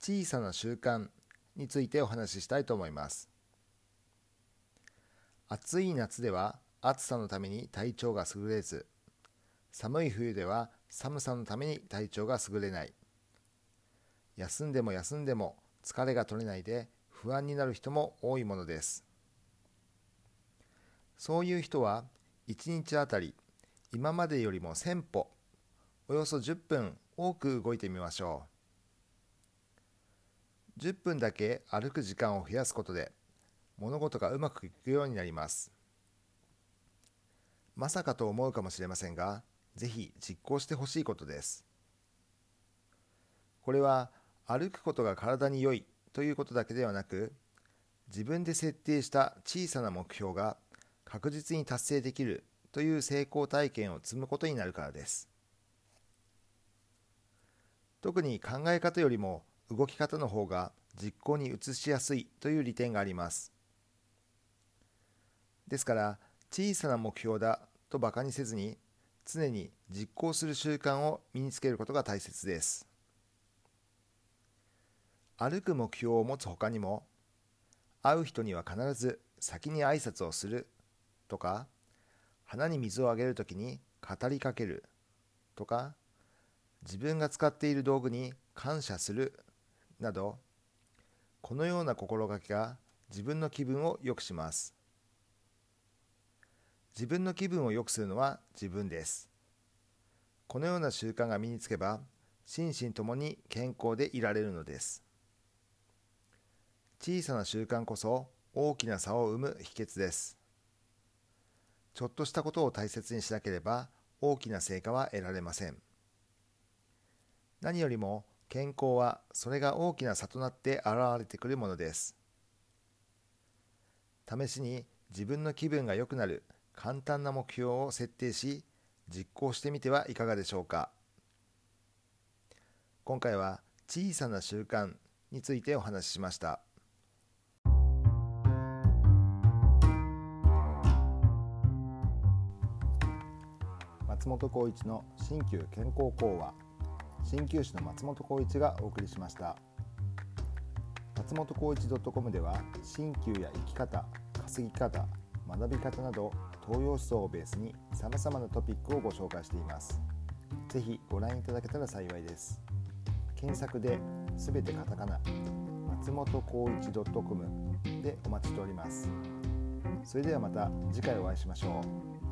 小さな習慣についてお話ししたいと思います。暑い夏では暑さのために体調が優れず寒い冬では寒さのために体調が優れない。休んでも休んでも疲れが取れないで不安になる人も多いものです。そういう人は1日あたり今までよりも1000歩およそ10分多く動いてみましょう。10分だけ歩く時間を増やすことで物事がうまくいくようになります。まさかと思うかもしれませんがぜひ実行してほしいことです。これは歩くことが体に良いということだけではなく自分で設定した小さな目標が確実に達成できるという成功体験を積むことになるからです。特に考え方よりも動き方の方が実行に移しやすいという利点があります。ですから小さな目標だと馬鹿にせずに常に実行する習慣を身につけることが大切です。歩く目標を持つ他にも会う人には必ず先に挨拶をするとか花に水をあげるときに語りかけるとか自分が使っている道具に感謝するなどこのような心がけが自分の気分を良くします。自分の気分を良くするのは自分です。このような習慣が身につけば心身ともに健康でいられるのです。小さな習慣こそ大きな差を生む秘訣です。ちょっとしたことを大切にしなければ大きな成果は得られません。何よりも健康はそれが大きな差となって現れてくるものです。試しに自分の気分が良くなる簡単な目標を設定し実行してみてはいかがでしょうか。今回は小さな習慣についてお話ししました。松本浩一の新旧健康講話。鍼灸師の松本浩一がお送りしました。松本浩一 .com では鍼灸や生き方稼ぎ方学び方など東洋思想をベースに様々なトピックをご紹介しています。ぜひご覧いただけたら幸いです。検索で全てカタカナ松本浩一 .com でお待ちしております。それではまた次回お会いしましょう。